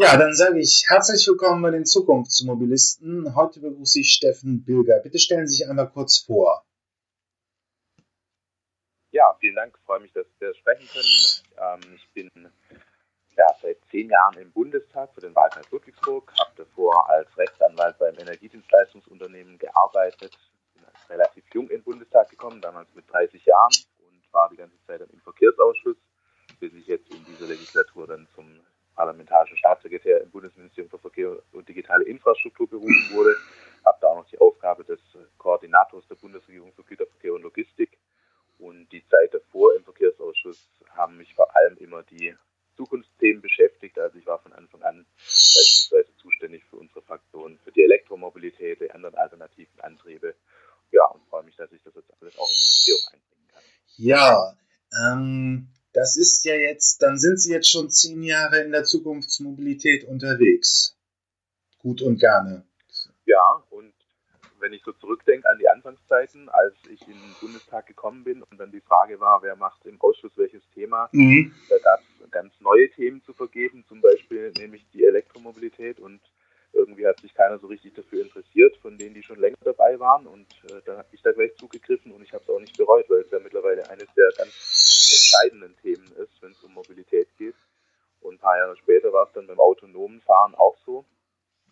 Ja, dann sage ich herzlich willkommen bei den Zukunftsmobilisten. Heute begrüße ich Steffen Bilger. Bitte stellen Sie sich einmal kurz vor. Ja, vielen Dank. Ich freue mich, dass wir sprechen können. Ähm, ich bin ja, seit zehn Jahren im Bundestag für den Wahlkreis Ludwigsburg, habe davor als Rechtsanwalt beim Energiedienstleistungsunternehmen gearbeitet, bin relativ jung in den Bundestag gekommen, damals mit 30 Jahren und war die ganze Zeit im Verkehrsausschuss, bis ich jetzt in dieser Legislatur dann zum parlamentarischen Staatssekretär im Bundesministerium für Verkehr und digitale Infrastruktur berufen wurde. Habe da auch noch die Aufgabe des Koordinators der Bundesregierung für Güterverkehr und Logistik. Und die Zeit davor im Verkehrsausschuss haben mich vor allem immer die Zukunftsthemen beschäftigt. Also ich war von Anfang an beispielsweise zuständig für unsere Fraktion, für die Elektromobilität, die anderen alternativen Antriebe. Ja, und freue mich, dass ich das jetzt alles auch im Ministerium einbringen kann. Ja, ähm, das ist ja jetzt, dann sind Sie jetzt schon zehn Jahre in der Zukunftsmobilität unterwegs. Gut und gerne. Ja, und wenn ich so zurückdenke an die Anfangszeiten, als ich in den Bundestag gekommen bin und dann die Frage war, wer macht im Ausschuss welches Thema, mhm. da gab es ganz neue Themen zu vergeben, zum Beispiel nämlich die Elektromobilität und irgendwie hat sich keiner so richtig dafür interessiert, von denen, die schon länger dabei waren. Und äh, da habe ich da gleich zugegriffen und ich habe es auch nicht bereut, weil es ja mittlerweile eines der ganz entscheidenden Themen ist, wenn es um Mobilität geht. Und ein paar Jahre später war es dann beim autonomen Fahren auch so.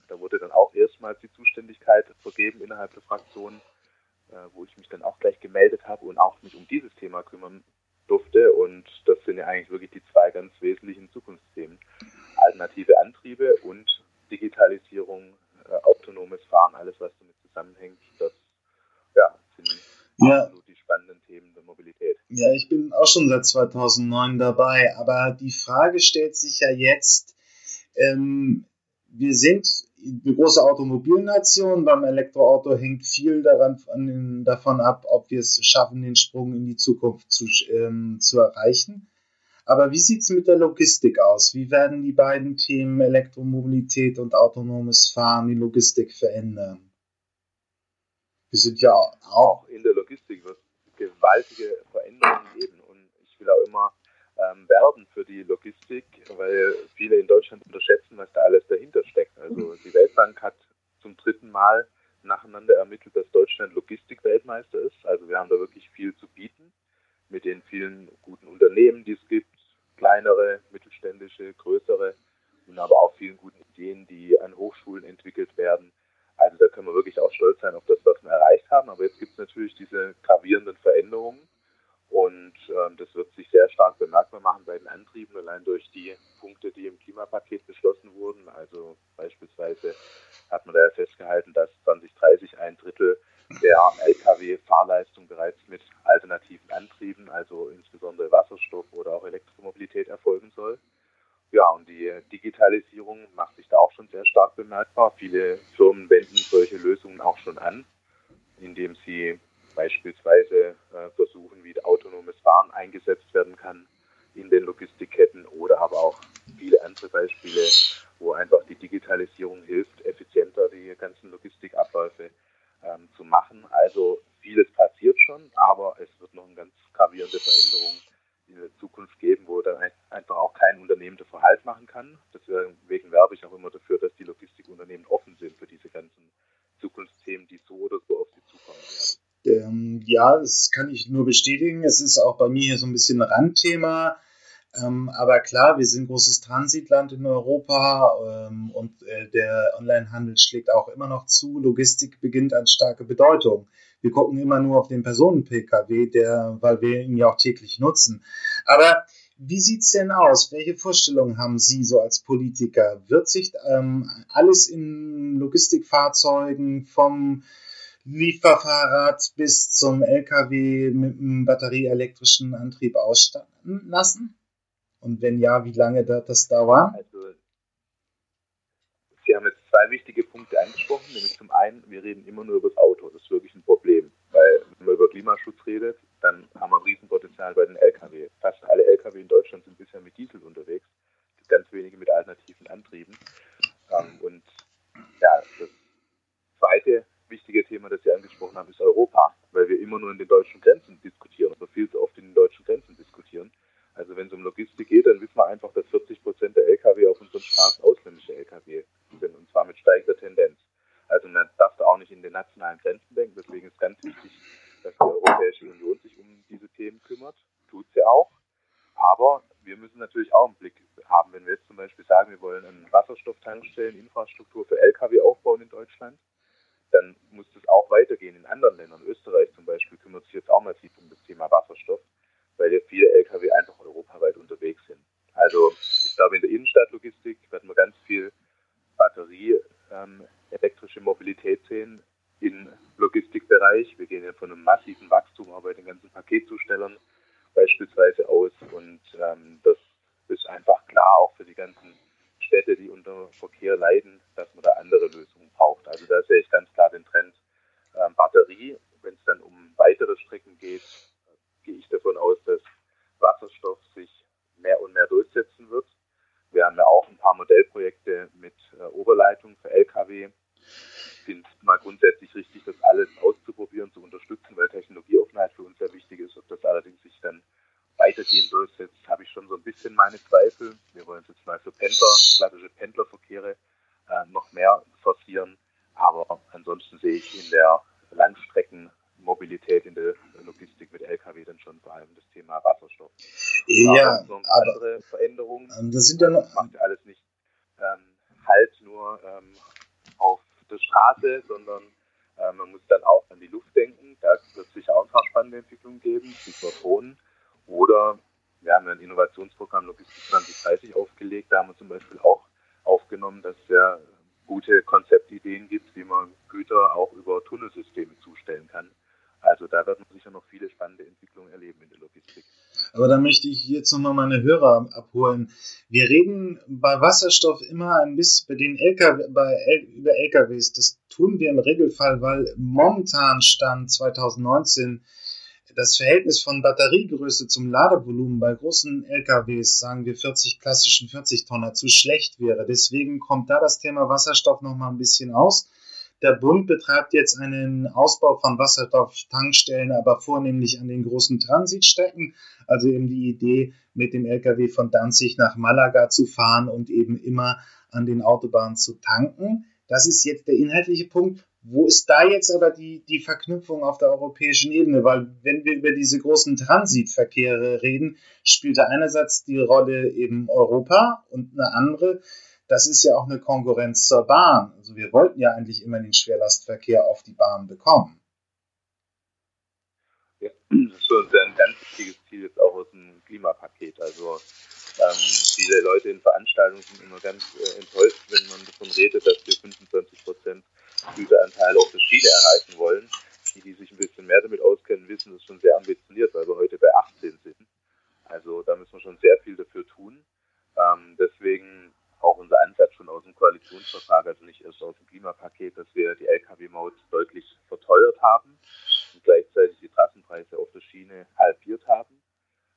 Da wurde dann auch erstmals die Zuständigkeit vergeben innerhalb der Fraktion, äh, wo ich mich dann auch gleich gemeldet habe und auch mich um dieses Thema kümmern durfte. Und das sind ja eigentlich wirklich die zwei ganz wesentlichen Zukunftsthemen. Alternative Antriebe und Digitalisierung, äh, autonomes Fahren, alles was damit zusammenhängt, das ja, sind ja. absolut spannenden Themen der Mobilität. Ja, ich bin auch schon seit 2009 dabei, aber die Frage stellt sich ja jetzt, ähm, wir sind eine große Automobilnation. Beim Elektroauto hängt viel daran, den, davon ab, ob wir es schaffen, den Sprung in die Zukunft zu, ähm, zu erreichen. Aber wie sieht es mit der Logistik aus? Wie werden die beiden Themen Elektromobilität und autonomes Fahren die Logistik verändern? Wir sind ja auch, auch in der Logistik wird gewaltige Veränderungen geben und ich will auch immer ähm, werben für die Logistik, weil viele in Deutschland unterschätzen, was da alles dahinter steckt. Also die Weltbank hat zum dritten Mal nacheinander ermittelt, dass Deutschland Logistik-Weltmeister ist. Also wir haben da wirklich viel zu bieten mit den vielen guten Unternehmen, die es gibt, kleinere, mittelständische, größere und aber auch vielen guten Ideen, die an Hochschulen entwickelt werden. Also da können wir wirklich auch stolz sein auf das, was wir erreicht haben. Aber jetzt gibt es natürlich diese gravierenden Veränderungen und ähm, das wird sich sehr stark bemerkbar machen bei den Antrieben, allein durch die Punkte, die im Klimapaket beschlossen wurden. Also beispielsweise hat man da ja festgehalten, dass 2030 ein Drittel der Lkw-Fahrleistung bereits mit alternativen Antrieben, also insbesondere Wasserstoff oder auch Elektromobilität erfolgen soll. Ja, und die Digitalisierung macht sich da auch schon sehr stark bemerkbar. Viele Firmen wenden solche Lösungen auch schon an, indem sie beispielsweise äh, versuchen, wie autonomes Fahren eingesetzt werden kann in den Logistikketten oder aber auch viele andere Beispiele, wo einfach die Digitalisierung hilft, effizienter die ganzen Logistikabläufe ähm, zu machen. Also vieles passiert schon, aber es wird noch eine ganz gravierende Veränderung in der Zukunft geben, wo dann einfach auch kein Unternehmen dafür Halt machen kann. Deswegen werbe ich auch immer dafür, dass die Logistikunternehmen offen sind für diese ganzen Zukunftsthemen, die so oder so auf sie zukommen werden. Ähm, ja, das kann ich nur bestätigen. Es ist auch bei mir so ein bisschen ein Randthema. Ähm, aber klar, wir sind großes Transitland in Europa ähm, und äh, der Onlinehandel schlägt auch immer noch zu. Logistik beginnt an starke Bedeutung. Wir gucken immer nur auf den Personen-Pkw, der, weil wir ihn ja auch täglich nutzen. Aber wie sieht's denn aus? Welche Vorstellungen haben Sie so als Politiker? Wird sich ähm, alles in Logistikfahrzeugen vom Lieferfahrrad bis zum LKW mit einem batterieelektrischen Antrieb ausstatten lassen? Und wenn ja, wie lange wird das dauern? Also, Sie haben jetzt zwei wichtige Punkte angesprochen, nämlich zum einen, wir reden immer nur über das Auto. Das ist wirklich ein Problem, weil wenn man über Klimaschutz redet, dann haben wir ein Riesenpotenzial bei den Lkw. Fast alle Lkw in Deutschland sind bisher mit Diesel unterwegs, ganz wenige mit alternativen Antrieben. Ähm, und ja, das zweite wichtige Thema, das Sie angesprochen haben, ist Europa, weil wir immer nur in den deutschen Grenzen diskutieren, aber viel zu oft in den deutschen Grenzen diskutieren. Also wenn es um Logistik geht, dann wissen wir einfach, dass 40 Prozent der Lkw auf unseren Straßen ausländische Lkw sind und zwar mit steigender Tendenz. Also man darf da auch nicht in den nationalen Grenzen denken, deswegen ist ganz wichtig, dass die Europäische Union sich um diese Themen kümmert, tut sie auch. Aber wir müssen natürlich auch einen Blick haben, wenn wir jetzt zum Beispiel sagen, wir wollen eine Wasserstofftankstelleninfrastruktur für Lkw aufbauen in Deutschland, dann muss das auch weitergehen in anderen Ländern. Österreich zum Beispiel kümmert sich jetzt auch massiv um das Thema Wasserstoff, weil ja viele Lkw einfach europaweit unterwegs sind. Also ich glaube, in der Innenstadtlogistik werden wir ganz viel Batterie, ähm, elektrische Mobilität sehen im Logistikbereich. Wir gehen ja von einem massiven Wachstum auch bei den ganzen Paketzustellern beispielsweise aus und ähm, das ist einfach klar auch für die ganzen Städte, die unter Verkehr leiden, dass man da andere Lösungen braucht. Also da sehe ich ganz klar den Trend ähm, Batterie. Wenn es dann um weitere Strecken geht, gehe ich davon aus, dass Wasserstoff sich mehr und mehr durchsetzen wird. Wir haben ja auch ein paar Modellprojekte mit äh, Oberleitung für Lkw. Ich finde es mal grundsätzlich richtig, das alles auszuprobieren, zu unterstützen, weil Technologieoffenheit für uns sehr wichtig ist. Ob das allerdings sich dann weitergehend durchsetzt, habe ich schon so ein bisschen meine Zweifel. Wir wollen es jetzt mal für Pendler, klassische Pendlerverkehre äh, noch mehr forcieren. Aber ansonsten sehe ich in der Langstreckenmobilität, in der Logistik mit Lkw dann schon vor allem das Thema Wasserstoff. Ja, aber andere Veränderungen. Ähm, das sind ja noch, das macht ja alles nicht ähm, halt nur ähm, auf Straße, sondern äh, man muss dann auch an die Luft denken. Da wird es sicher auch ein paar spannende Entwicklungen geben, Stichwort Drohnen. Oder wir haben ein Innovationsprogramm Logistik 2030 aufgelegt. Da haben wir zum Beispiel auch aufgenommen, dass es ja gute Konzeptideen gibt, wie man Güter auch über Tunnelsysteme zustellen kann. Also da werden wir sicher noch viele spannende Entwicklungen erleben in der Logistik. Aber da möchte ich jetzt nochmal meine Hörer abholen. Wir reden bei Wasserstoff immer ein bisschen bei den LKW, bei über LKWs. Das tun wir im Regelfall, weil momentan Stand 2019 das Verhältnis von Batteriegröße zum Ladevolumen bei großen LKWs, sagen wir 40 klassischen 40 Tonner, zu schlecht wäre. Deswegen kommt da das Thema Wasserstoff nochmal ein bisschen aus. Der Bund betreibt jetzt einen Ausbau von Wasserstofftankstellen, aber vornehmlich an den großen Transitstrecken. Also eben die Idee, mit dem LKW von Danzig nach Malaga zu fahren und eben immer an den Autobahnen zu tanken. Das ist jetzt der inhaltliche Punkt. Wo ist da jetzt aber die, die Verknüpfung auf der europäischen Ebene? Weil wenn wir über diese großen Transitverkehre reden, spielt da einerseits die Rolle eben Europa und eine andere, das ist ja auch eine Konkurrenz zur Bahn. Also wir wollten ja eigentlich immer den Schwerlastverkehr auf die Bahn bekommen. Ja, das ist für uns ein ganz wichtiges Ziel jetzt auch aus dem Klimapaket. Also ähm, viele Leute in Veranstaltungen sind immer ganz äh, enttäuscht, wenn man davon redet, dass wir 25 Prozent Güteranteil auf der Schiene erreichen wollen. Die, die sich ein bisschen mehr damit auskennen, wissen, das ist schon sehr ambitioniert, weil wir heute bei 18 sind. Also da müssen wir schon sehr viel dafür tun. Ähm, deswegen auch unser Ansatz schon aus dem Koalitionsvertrag, also nicht erst aus dem Klimapaket, dass wir die Lkw-Maut deutlich verteuert haben und gleichzeitig die Trassenpreise auf der Schiene halbiert haben.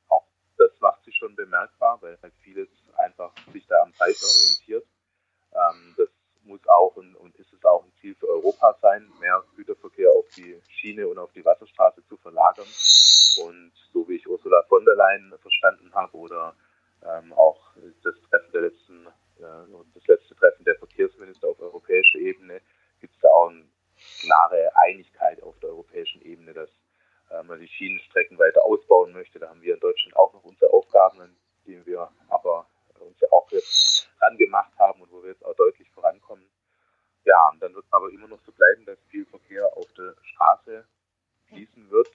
Auch das macht sich schon bemerkbar, weil halt vieles einfach sich da am Preis orientiert. Ähm, das muss auch und, und ist es auch ein Ziel für Europa sein, mehr Güterverkehr auf die Schiene und auf die Wasserstraße zu verlagern. Und so wie ich Ursula von der Leyen verstanden habe oder ähm, auch das Treffen der letzten äh, und das letzte Treffen der Verkehrsminister auf europäischer Ebene gibt es da auch eine klare Einigkeit auf der europäischen Ebene, dass äh, man die Schienenstrecken weiter ausbauen möchte. Da haben wir in Deutschland auch noch unsere Aufgaben, an denen wir aber uns ja auch jetzt angemacht haben und wo wir jetzt auch deutlich vorankommen. Ja, und dann wird es aber immer noch so bleiben, dass viel Verkehr auf der Straße fließen wird,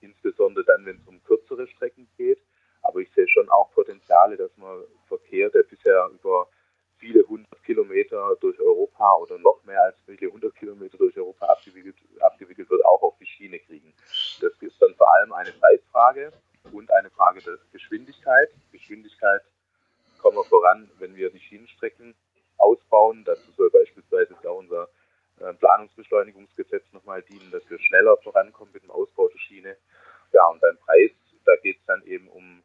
insbesondere dann, wenn es um kürzere Strecken geht. Aber ich sehe schon auch Potenziale, dass man Verkehr, der bisher über viele hundert Kilometer durch Europa oder noch mehr als viele hundert Kilometer durch Europa abgewickelt, abgewickelt wird, auch auf die Schiene kriegen. Das ist dann vor allem Preisfrage und eine Frage der Geschwindigkeit. Geschwindigkeit kommen wir voran, wenn wir die Schienenstrecken ausbauen. Dazu soll beispielsweise auch unser äh, Planungsbeschleunigungsgesetz nochmal dienen, dass wir schneller vorankommen mit dem Ausbau der Schiene. Ja, und beim Preis, da geht es dann eben um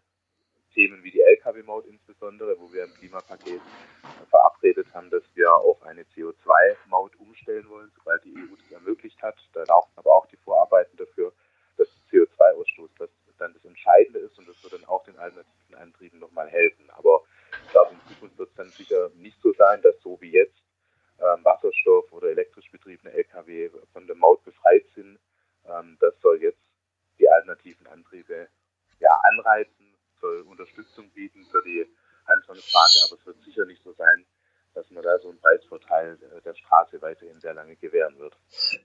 Themen wie die Lkw-Maut insbesondere, wo wir im Klimapaket verabredet haben, dass wir auf eine CO2-Maut umstellen wollen, sobald die EU das ermöglicht hat. Da laufen aber auch die Vorarbeiten dafür, dass CO2-Ausstoß das dann das Entscheidende ist und das wird dann auch den alternativen Antrieben nochmal helfen. Aber ich glaube, in Zukunft wird es dann sicher nicht so sein, dass so wie jetzt ähm, Wasserstoff oder elektrisch betriebene Lkw von der Maut befreit sind. Ähm, das soll jetzt die alternativen Antriebe ja, anreizen, soll Unterstützung bieten für die Anfangsphase, aber es wird sicher nicht so sein, dass man da so einen Preisvorteil der Straße weiterhin sehr lange gewähren wird.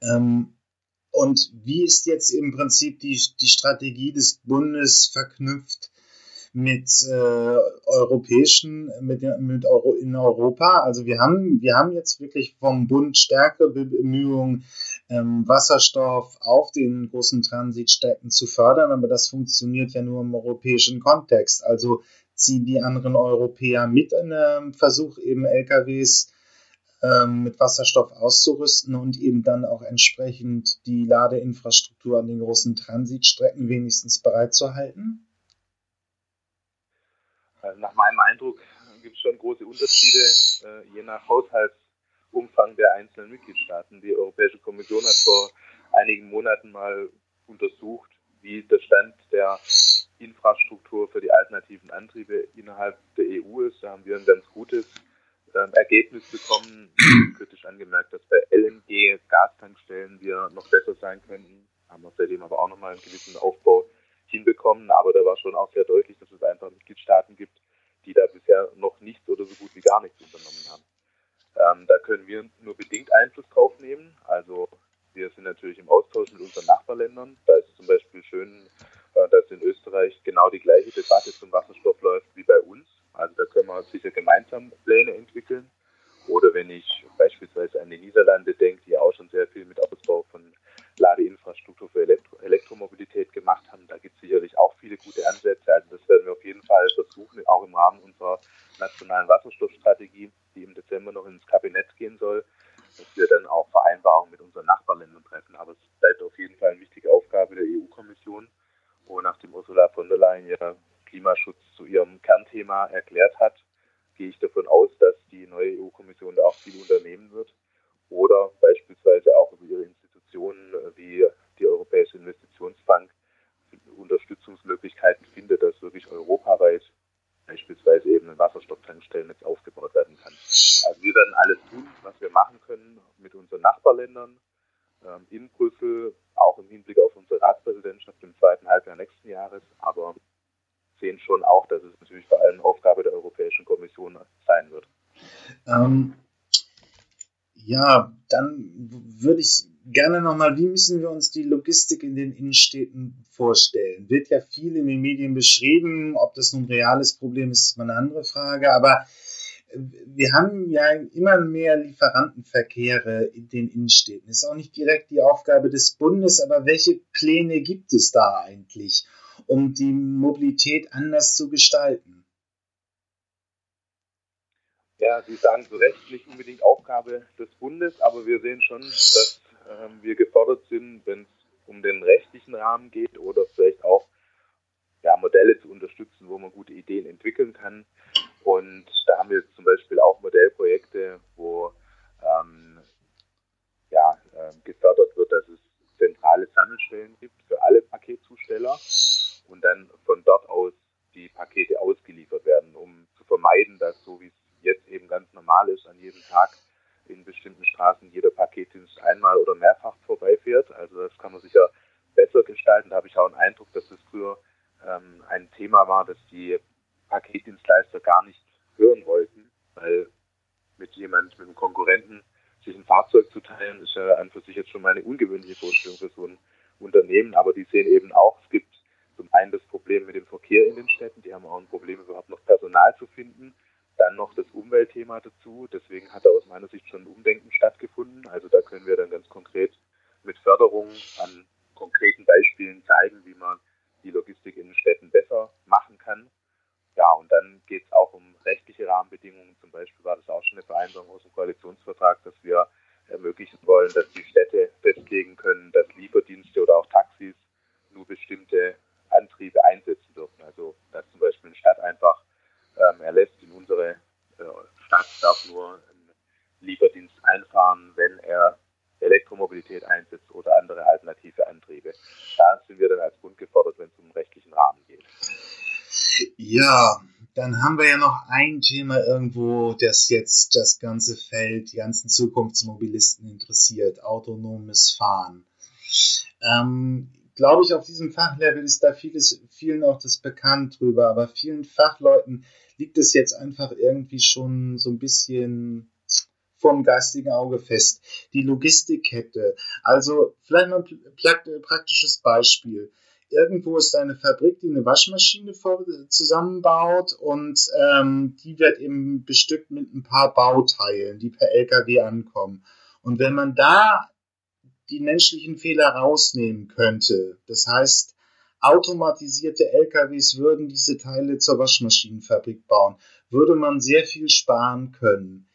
Ähm, und wie ist jetzt im Prinzip die, die Strategie des Bundes verknüpft mit äh, europäischen, mit, mit Euro in Europa. Also wir haben, wir haben jetzt wirklich vom Bund stärkere Bemühungen, ähm, Wasserstoff auf den großen Transitstädten zu fördern, aber das funktioniert ja nur im europäischen Kontext. Also ziehen die anderen Europäer mit in einem Versuch, eben LKWs ähm, mit Wasserstoff auszurüsten und eben dann auch entsprechend die Ladeinfrastruktur an den großen Transitstrecken wenigstens bereitzuhalten? Also nach meinem Eindruck gibt es schon große Unterschiede, äh, je nach Haushaltsumfang der einzelnen Mitgliedstaaten. Die Europäische Kommission hat vor einigen Monaten mal untersucht, wie der Stand der Infrastruktur für die alternativen Antriebe innerhalb der EU ist. Da haben wir ein ganz gutes ähm, Ergebnis bekommen. Kritisch angemerkt, dass bei LNG-Gastankstellen wir noch besser sein könnten. Haben wir seitdem aber auch nochmal einen gewissen Aufbau hinbekommen. Aber da war schon auch sehr deutlich, dass es einfach Mitgliedstaaten gibt, die da bisher noch nichts oder so gut wie gar nichts unternommen haben. Ähm, da können wir nur bedingt Einfluss drauf nehmen. Also wir sind natürlich im Austausch mit unseren Nachbarländern. Da ist zum Beispiel schön, äh, dass in Österreich genau die gleiche Debatte zum Wasserstoff läuft wie bei uns. Also da können wir sicher gemeinsam Pläne entwickeln. Oder wenn ich beispielsweise an die Niederlande denke, die auch schon sehr viel mit Ausbau von Ladeinfrastruktur für Elektro Elektromobilität gemacht haben. Da gibt es sicherlich auch viele gute Ansätze. Also das werden wir auf jeden Fall versuchen, auch im Rahmen unserer nationalen Wasserstoffstrategie, die im Dezember noch ins Kabinett gehen soll, dass wir dann auch Vereinbarungen mit unseren Nachbarländern treffen. Aber es bleibt auf jeden Fall eine wichtige Aufgabe der EU-Kommission. Und nachdem Ursula von der Leyen ja Klimaschutz zu ihrem Kernthema erklärt hat, gehe ich davon aus, dass die neue EU-Kommission da auch viel unternehmen wird oder beispielsweise auch über ihre Institutionen äh, wie die Europäische Investitionsbank Unterstützungsmöglichkeiten findet, dass wirklich europaweit beispielsweise eben ein Wasserstofftankstellennetz aufgebaut werden kann. Also wir werden alles tun, was wir machen können mit unseren Nachbarländern ähm, in Brüssel, auch im Hinblick auf unsere Ratspräsidentschaft im zweiten Halbjahr nächsten Jahres, aber sehen schon auch, dass es natürlich vor allem Aufgabe der Europäischen Kommission sein wird. Ähm, ja, dann würde ich gerne nochmal, wie müssen wir uns die Logistik in den Innenstädten vorstellen? Wird ja viel in den Medien beschrieben, ob das nun ein reales Problem ist, ist mal eine andere Frage, aber wir haben ja immer mehr Lieferantenverkehre in den Innenstädten. Ist auch nicht direkt die Aufgabe des Bundes, aber welche Pläne gibt es da eigentlich, um die Mobilität anders zu gestalten? Ja, Sie sagen zu Recht, nicht unbedingt Aufgabe des Bundes, aber wir sehen schon, dass ähm, wir gefordert sind, wenn es um den rechtlichen Rahmen geht oder vielleicht auch ja, Modelle zu unterstützen, wo man gute Ideen entwickeln kann. Und da haben wir zum Beispiel auch Modellprojekte, wo ähm, ja, äh, gefördert wird, dass es zentrale Sammelstellen gibt für alle Paketzusteller und dann von dort aus die Pakete ausgeliefert werden, um zu vermeiden, dass so wie es jetzt eben ganz normal ist, an jedem Tag in bestimmten Straßen jeder Paketdienst einmal oder mehrfach vorbeifährt. Also das kann man sicher besser gestalten. Da habe ich auch einen Eindruck, dass das früher ähm, ein Thema war, das die Paketdienstleister gar nicht hören wollten, weil mit jemand, mit einem Konkurrenten sich ein Fahrzeug zu teilen, ist ja an für sich jetzt schon mal eine ungewöhnliche Vorstellung für so ein Unternehmen. Aber die sehen eben auch, es gibt zum einen das Problem mit dem Verkehr in den Städten, die haben auch ein Problem, überhaupt noch Personal zu finden. Dann noch das Umweltthema dazu. Deswegen hat da aus meiner Sicht schon ein Umdenken stattgefunden. Also da können wir dann ganz konkret mit Förderung an konkreten Beispielen zeigen, wie man die Logistik in den Städten besser machen kann. Ja, und dann geht es auch um rechtliche Rahmenbedingungen. Zum Beispiel war das auch schon eine Vereinbarung aus dem Koalitionsvertrag, dass wir ermöglichen wollen, dass die Städte festlegen können, dass Lieferdienste oder auch Taxis nur bestimmte Antriebe einsetzen dürfen. Also dass zum Beispiel eine Stadt einfach ähm, er lässt in unsere äh, Stadt darf nur einen Lieferdienst einfahren, wenn er Elektromobilität einsetzt oder andere alternative Antriebe. Da sind wir dann als Bund gefordert, wenn es um den rechtlichen Rahmen geht. Ja, dann haben wir ja noch ein Thema irgendwo, das jetzt das ganze Feld, die ganzen Zukunftsmobilisten interessiert, autonomes Fahren. Ähm, Glaube ich, auf diesem Fachlevel ist da vieles, vielen auch das bekannt drüber, aber vielen Fachleuten liegt es jetzt einfach irgendwie schon so ein bisschen vom geistigen Auge fest. Die Logistikkette. Also vielleicht mal ein praktisches Beispiel irgendwo ist eine Fabrik, die eine Waschmaschine zusammenbaut und ähm, die wird eben bestückt mit ein paar Bauteilen, die per LKW ankommen. Und wenn man da die menschlichen Fehler rausnehmen könnte, das heißt, automatisierte LKWs würden diese Teile zur Waschmaschinenfabrik bauen, würde man sehr viel sparen können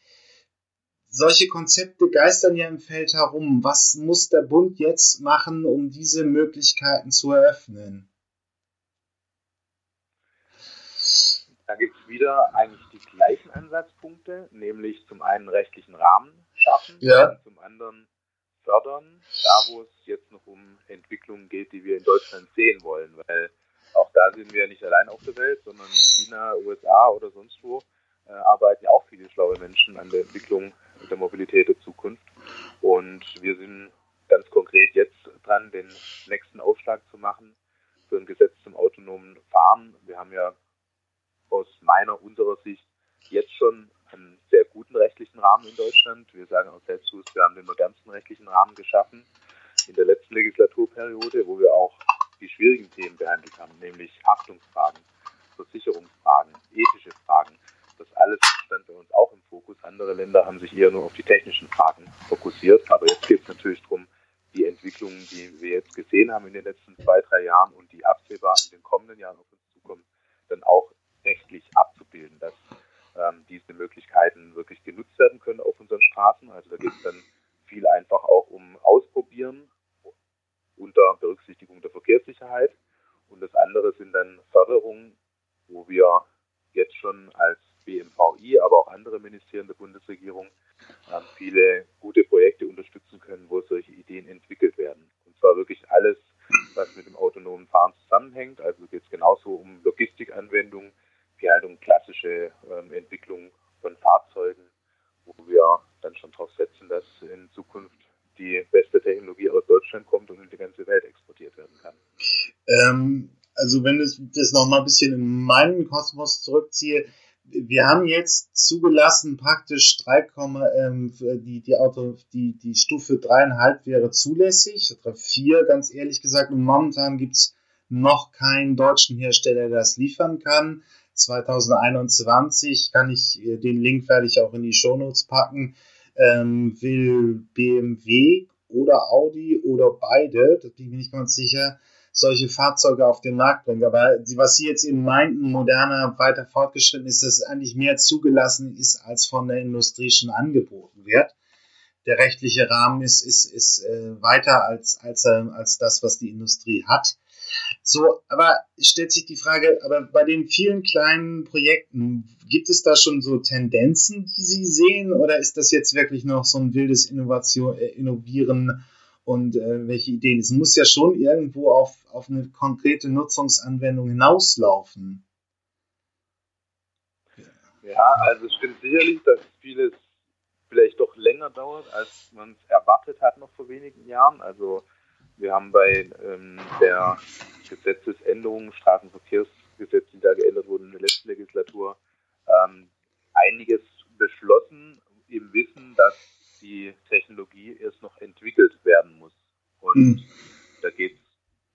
solche Konzepte geistern ja im Feld herum. Was muss der Bund jetzt machen, um diese Möglichkeiten zu eröffnen? Da gibt es wieder eigentlich die gleichen Ansatzpunkte, nämlich zum einen rechtlichen Rahmen schaffen, ja. zum anderen fördern, da wo es jetzt noch um Entwicklungen geht, die wir in Deutschland sehen wollen, weil auch da sind wir nicht allein auf der Welt, sondern in China, USA oder sonst wo äh, arbeiten ja auch viele schlaue Menschen an der Entwicklung der Mobilität der Zukunft. Und wir sind ganz konkret jetzt dran, den nächsten Aufschlag zu machen für ein Gesetz zum autonomen Fahren. Wir haben ja aus meiner, unserer Sicht jetzt schon einen sehr guten rechtlichen Rahmen in Deutschland. Wir sagen auch selbst, wir haben den modernsten rechtlichen Rahmen geschaffen in der letzten Legislaturperiode, wo wir auch die schwierigen Themen behandelt haben, nämlich Haftungsfragen, Versicherungsfragen, ethische Fragen, das alles stand bei uns auch im Fokus. Andere Länder haben sich eher nur auf die technischen Fragen fokussiert. Aber jetzt geht es natürlich darum, die Entwicklungen, die wir jetzt gesehen haben in den letzten zwei, drei Jahren und die absehbar in den kommenden Jahren auf uns zukommen, dann auch rechtlich abzubilden, dass ähm, diese Möglichkeiten wirklich genutzt werden können auf unseren Straßen. Also da geht es dann viel einfach auch um Ausprobieren unter Berücksichtigung der Verkehrssicherheit. Und das andere sind dann Förderungen, wo wir jetzt schon als BMVI, aber auch andere Ministerien der Bundesregierung ähm, viele gute Projekte unterstützen können, wo solche Ideen entwickelt werden. Und zwar wirklich alles, was mit dem autonomen Fahren zusammenhängt. Also geht es genauso um Logistikanwendungen wie halt um klassische ähm, Entwicklung von Fahrzeugen, wo wir dann schon darauf setzen, dass in Zukunft die beste Technologie aus Deutschland kommt und in die ganze Welt exportiert werden kann. Ähm, also wenn ich das nochmal ein bisschen in meinen Kosmos zurückziehe, wir haben jetzt zugelassen, praktisch 3, ähm, die, die, Auto, die, die Stufe 3,5 wäre zulässig, oder 4 ganz ehrlich gesagt. Und momentan gibt es noch keinen deutschen Hersteller, der das liefern kann. 2021 kann ich, äh, den Link werde ich auch in die Shownotes packen, ähm, will BMW oder Audi oder beide, das bin ich nicht ganz sicher, solche Fahrzeuge auf den Markt bringen. Aber was Sie jetzt eben meinten, moderner, weiter fortgeschritten ist, dass eigentlich mehr zugelassen ist, als von der Industrie schon angeboten wird. Der rechtliche Rahmen ist, ist, ist äh, weiter als, als, äh, als das, was die Industrie hat. So, aber stellt sich die Frage, aber bei den vielen kleinen Projekten, gibt es da schon so Tendenzen, die Sie sehen, oder ist das jetzt wirklich noch so ein wildes Innovation, äh, Innovieren und äh, welche Ideen. Es muss ja schon irgendwo auf, auf eine konkrete Nutzungsanwendung hinauslaufen. Ja, also es stimmt sicherlich, dass vieles vielleicht doch länger dauert, als man es erwartet hat noch vor wenigen Jahren. Also wir haben bei ähm, der Gesetzesänderung, Straßenverkehrsgesetz, die da geändert wurden in der letzten Legislatur, ähm, einiges beschlossen, im Wissen, dass die Technologie erst noch entwickelt werden muss. Und mhm. da geht es,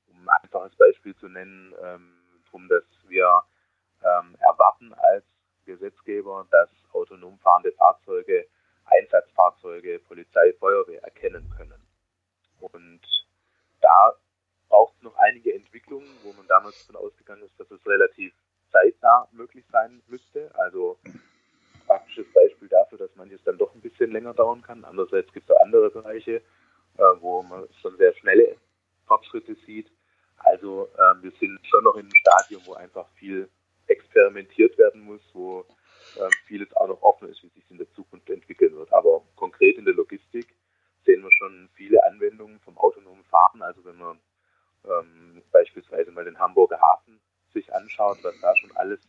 um ein einfaches Beispiel zu nennen, ähm, darum, dass wir ähm, erwarten als Gesetzgeber, dass autonom fahrende Fahrzeuge Einsatzfahrzeuge, Polizei, Feuerwehr erkennen können. Und da braucht es noch einige Entwicklungen, wo man damals davon ausgegangen ist, dass es relativ zeitnah möglich sein müsste. Also praktisches Beispiel dafür, dass manches dann doch ein bisschen länger dauern kann. Andererseits gibt es auch andere Bereiche, äh, wo man schon sehr schnelle Fortschritte sieht. Also äh, wir sind schon noch in einem Stadium, wo einfach viel experimentiert werden muss, wo äh, vieles auch noch offen ist, wie sich in der Zukunft entwickeln wird. Aber konkret in der Logistik sehen wir schon viele Anwendungen vom autonomen Fahren. Also wenn man ähm, beispielsweise mal den Hamburger Hafen sich anschaut, was da schon alles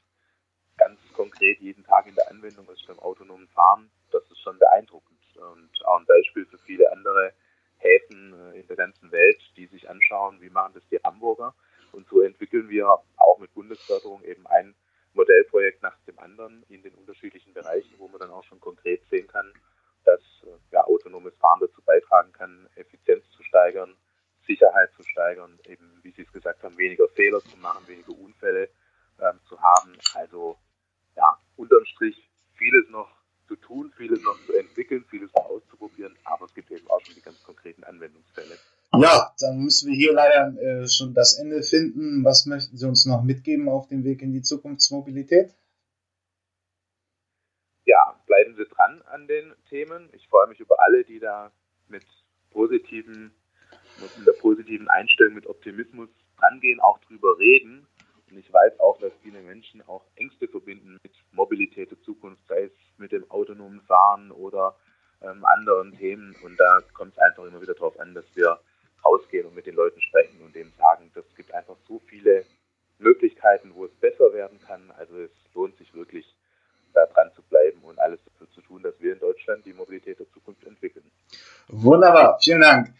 konkret jeden Tag in der Anwendung ist beim autonomen Fahren, das ist schon beeindruckend und auch ein Beispiel für viele andere Häfen äh, in der ganzen Welt, die sich anschauen, wie machen das die Hamburger. Und so entwickeln wir auch mit Bundesförderung eben ein Modellprojekt nach dem anderen in den unterschiedlichen Bereichen, wo man dann auch schon konkret sehen kann, dass äh, ja, autonomes Fahren dazu beitragen kann, Effizienz zu steigern, Sicherheit zu steigern, eben wie Sie es gesagt haben, weniger Fehler zu machen, weniger Unfälle ähm, zu haben. Also ja, unterm Strich vieles noch zu tun, vieles noch zu entwickeln, vieles noch auszuprobieren, aber es gibt eben auch schon die ganz konkreten Anwendungsfälle. Ja, dann müssen wir hier leider äh, schon das Ende finden. Was möchten Sie uns noch mitgeben auf dem Weg in die Zukunftsmobilität? Ja, bleiben Sie dran an den Themen. Ich freue mich über alle, die da mit positiven, mit einer positiven Einstellung, mit Optimismus rangehen, auch drüber reden. Und ich weiß auch, dass viele Menschen auch Ängste verbinden mit Mobilität der Zukunft, sei es mit dem autonomen Fahren oder ähm, anderen Themen. Und da kommt es einfach immer wieder darauf an, dass wir rausgehen und mit den Leuten sprechen und denen sagen, das gibt einfach so viele Möglichkeiten, wo es besser werden kann. Also es lohnt sich wirklich, da dran zu bleiben und alles dafür zu tun, dass wir in Deutschland die Mobilität der Zukunft entwickeln. Wunderbar, vielen Dank.